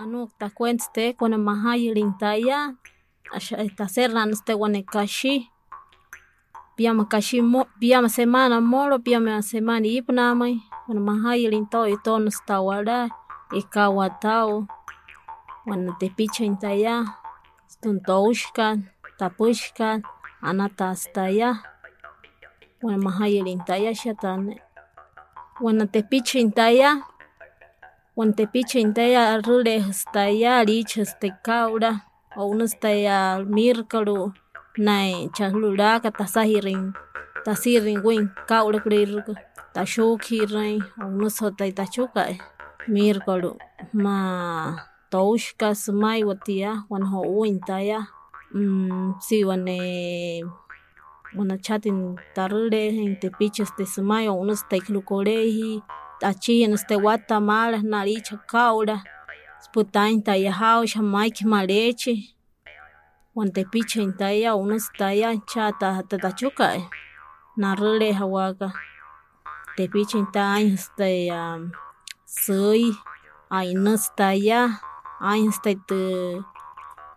Anu tacuente kuna majayi lintaya esta serrano este wanekashi piama kashi mo piama semana molo piama semana ipnamai wana majayi lintau itonos tawara ikawa tau wana tepicha intaya tuntoushka tapushka anata astaya wana majayi lintaya shatana wana tepicha intaya intaya arrole astaya lichasta kaura o unastaya mirkaru nay chakluraka tasajirin tasirin win kawrakririrka tashukjirin o unosota itachuka mirkaru ma toushka sumaywan tiyak wana jowin taya siwane wana chatin tarrule in tepicha este sumaywan unosta colegio achia este wata mala naricha kaura putainta taya jausa mayki leche wana tepicha intaya chata tatachuka narrule jawaka tepicha intaya suy ainustaya ainstaita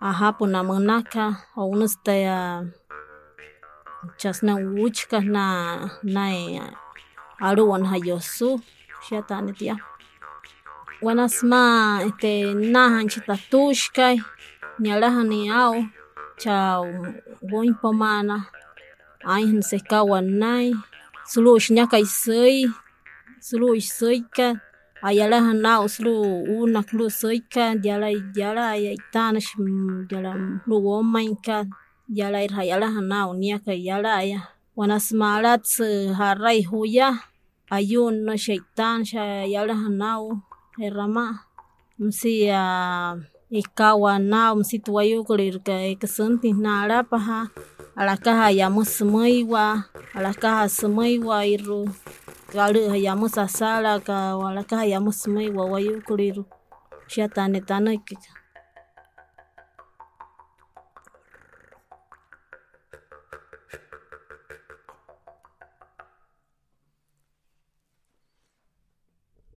ajapunamunaka o unostaya chashna uchka na nay aruwan xatani tiyan huan ma este najan chitatuxkaj nialajan niaw chaw woinpomana ain sejkahuanaj slu xnajkaj sëy slu ixsëyka ayalajan naw slu unak slu sëyka yalaj yala ayajtana yala slu womanka yala irjayalajan naw niajka yalaya. Huan asmalatz jarray juyaj ayuno shaytansha yalaja naw derrama misia ikawa naw misitu wayukurirka suntin narapaja alakaja yamush maywa alakaja sumaywa irru. Kari yamush salaka o alakaja yamush maywa wayukuriru shatana tanaka